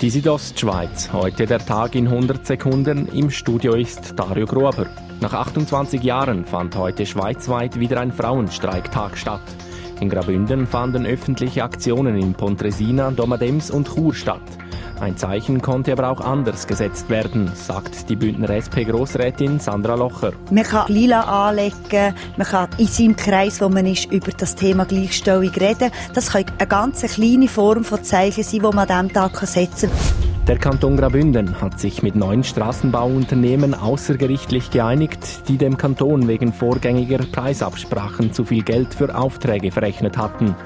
Die Südostschweiz, heute der Tag in 100 Sekunden. Im Studio ist Dario Grober. Nach 28 Jahren fand heute schweizweit wieder ein Frauenstreiktag statt. In Grabünden fanden öffentliche Aktionen in Pontresina, Domadems und Chur statt. Ein Zeichen konnte aber auch anders gesetzt werden, sagt die Bündner SP-Grossrätin Sandra Locher. Man kann Lila anlegen, man kann in seinem Kreis, wo man ist, über das Thema Gleichstellung reden. Das kann eine ganz kleine Form von Zeichen sein, die man an diesem Tag setzen kann. Der Kanton Graubünden hat sich mit neun Straßenbauunternehmen außergerichtlich geeinigt, die dem Kanton wegen vorgängiger Preisabsprachen zu viel Geld für Aufträge verrechnet hatten.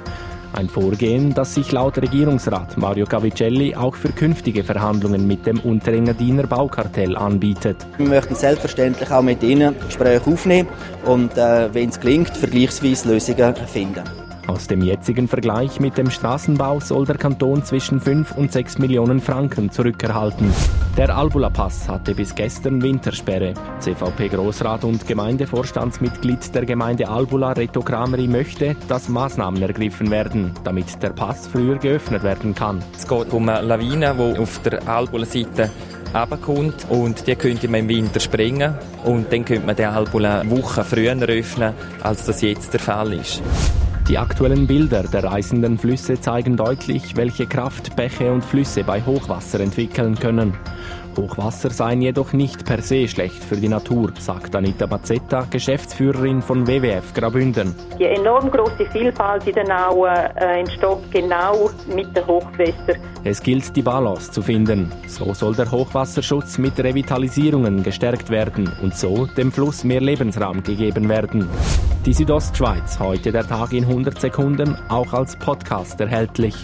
Ein Vorgehen, das sich laut Regierungsrat Mario Cavicelli auch für künftige Verhandlungen mit dem Unterengadiner Baukartell anbietet. Wir möchten selbstverständlich auch mit Ihnen Gespräche aufnehmen und, äh, wenn es gelingt, vergleichsweise Lösungen finden. Aus dem jetzigen Vergleich mit dem Straßenbau soll der Kanton zwischen 5 und 6 Millionen Franken zurückerhalten. Der Albula-Pass hatte bis gestern Wintersperre. CVP-Großrat und Gemeindevorstandsmitglied der Gemeinde Albula, Reto Krameri, möchte, dass Maßnahmen ergriffen werden, damit der Pass früher geöffnet werden kann. Es geht um eine Lawine, die auf der Albula-Seite runterkommt und die könnte man im Winter springen und dann könnte man den Albula Wochen früher öffnen, als das jetzt der Fall ist. Die aktuellen Bilder der reißenden Flüsse zeigen deutlich, welche Kraft Bäche und Flüsse bei Hochwasser entwickeln können. Hochwasser seien jedoch nicht per se schlecht für die Natur, sagt Anita Mazzetta, Geschäftsführerin von WWF Grabünden. Die enorm große Vielfalt in den Auen äh, entsteht genau mit den Hochwässern. Es gilt, die Balance zu finden. So soll der Hochwasserschutz mit Revitalisierungen gestärkt werden und so dem Fluss mehr Lebensraum gegeben werden. Die Südostschweiz, heute der Tag in 100 Sekunden, auch als Podcast erhältlich.